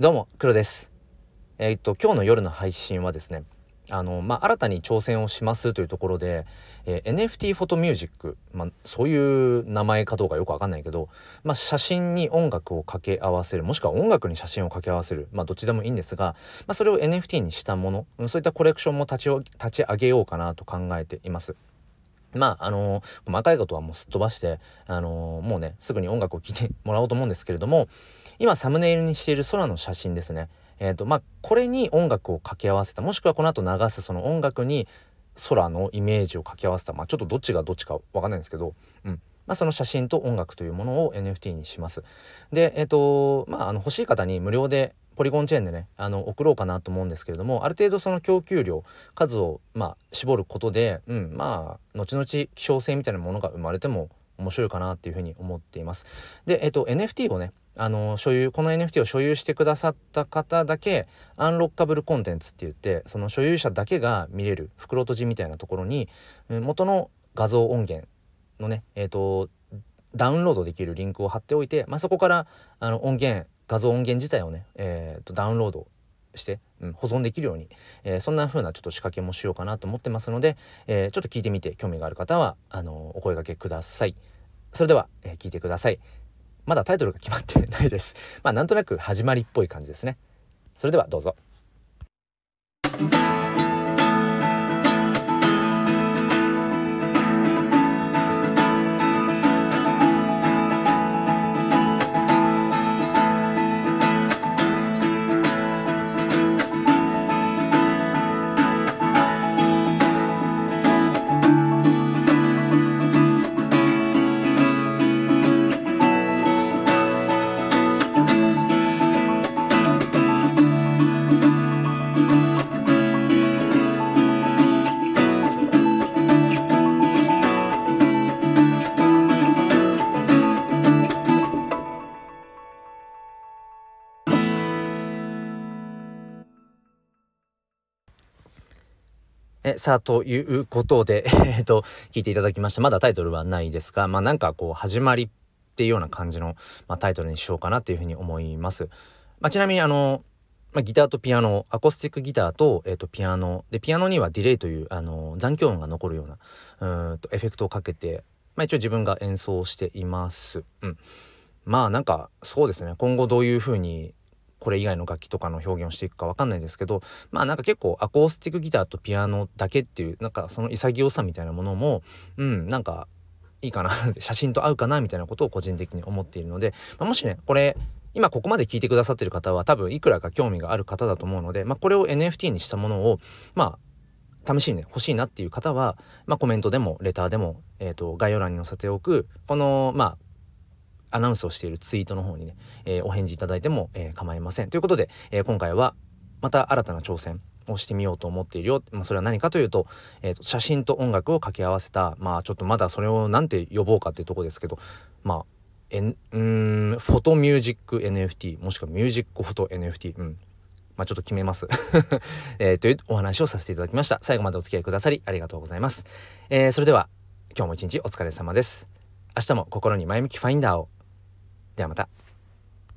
どうも、黒です。えー、っと、今日の夜の配信はですね、あの、まあ、新たに挑戦をしますというところで、えー、NFT フォトミュージック、まあ、そういう名前かどうかよくわかんないけど、まあ、写真に音楽を掛け合わせる、もしくは音楽に写真を掛け合わせる、まあ、どっちでもいいんですが、まあ、それを NFT にしたもの、そういったコレクションも立ち立ち上げようかなと考えています。まあ、あのー、細かいことはもうすっ飛ばして、あのー、もうね、すぐに音楽を聴いてもらおうと思うんですけれども、今サムネイルにしている空の写真ですね。えっ、ー、と、まあ、これに音楽を掛け合わせた、もしくはこの後流すその音楽に空のイメージを掛け合わせた、まあ、ちょっとどっちがどっちかわかんないんですけど、うん。まあ、その写真と音楽というものを NFT にします。で、えっ、と、まあ、あの、欲しい方に無料でポリゴンチェーンでね、あの、送ろうかなと思うんですけれども、ある程度その供給量、数を、まあ、絞ることで、うん、まあ、後々希少性みたいなものが生まれても面白いかなっていうふうに思っています。で、えっ、と、NFT をね、あの所有この NFT を所有してくださった方だけアンロッカブルコンテンツって言ってその所有者だけが見れる袋閉じみたいなところに元の画像音源のねえっ、とダウンロードできるリンクを貼っておいて、まあ、そこからあの音源画像音源自体をね、えーと、ダウンロードして、うん、保存できるように、えー、そんな風なちょっと仕掛けもしようかなと思ってますので、えー、ちょっと聞いてみて興味がある方はあのお声がけください。それでは、えー、聞いてください。まだタイトルが決まってないです。まあなんとなく始まりっぽい感じですね。それではどうぞ。えさあ、ということで、えっと、聞いていただきました。まだタイトルはないですが、まあなんかこう、始まりっていうような感じの、まあ、タイトルにしようかなっていうふうに思います。まあ、ちなみにあの、まあ、ギターとピアノ、アコースティックギターと、えっ、ー、と、ピアノ。で、ピアノにはディレイという、あの、残響音が残るような、うんと、エフェクトをかけて、まあ一応自分が演奏しています。うん。まあなんか、そうですね。今後どういうふうにこれ以外の楽器とかの表現をしていくか分かんないですけどまあなんか結構アコースティックギターとピアノだけっていうなんかその潔さみたいなものもうんなんかいいかな 写真と合うかなみたいなことを個人的に思っているので、まあ、もしねこれ今ここまで聞いてくださってる方は多分いくらか興味がある方だと思うので、まあ、これを NFT にしたものをまあ試しにね欲しいなっていう方は、まあ、コメントでもレターでも、えーと概要欄に載せておくこのまあアナウンスをしているツイートの方にね、えー、お返事いただいても、えー、構いません。ということで、えー、今回はまた新たな挑戦をしてみようと思っているよ。まあ、それは何かというと,、えーと、写真と音楽を掛け合わせたまあちょっとまだそれを何て呼ぼうかっていうとこですけどまあえんうんフォトミュージック NFT もしくはミュージックフォト NFT うん。まあちょっと決めます。えー、というお話をさせていただきました。最後までお付き合いくださりありがとうございます、えー、それでは今日も一日お疲れ様です。明日も心に前向きファインダーを。ではまた。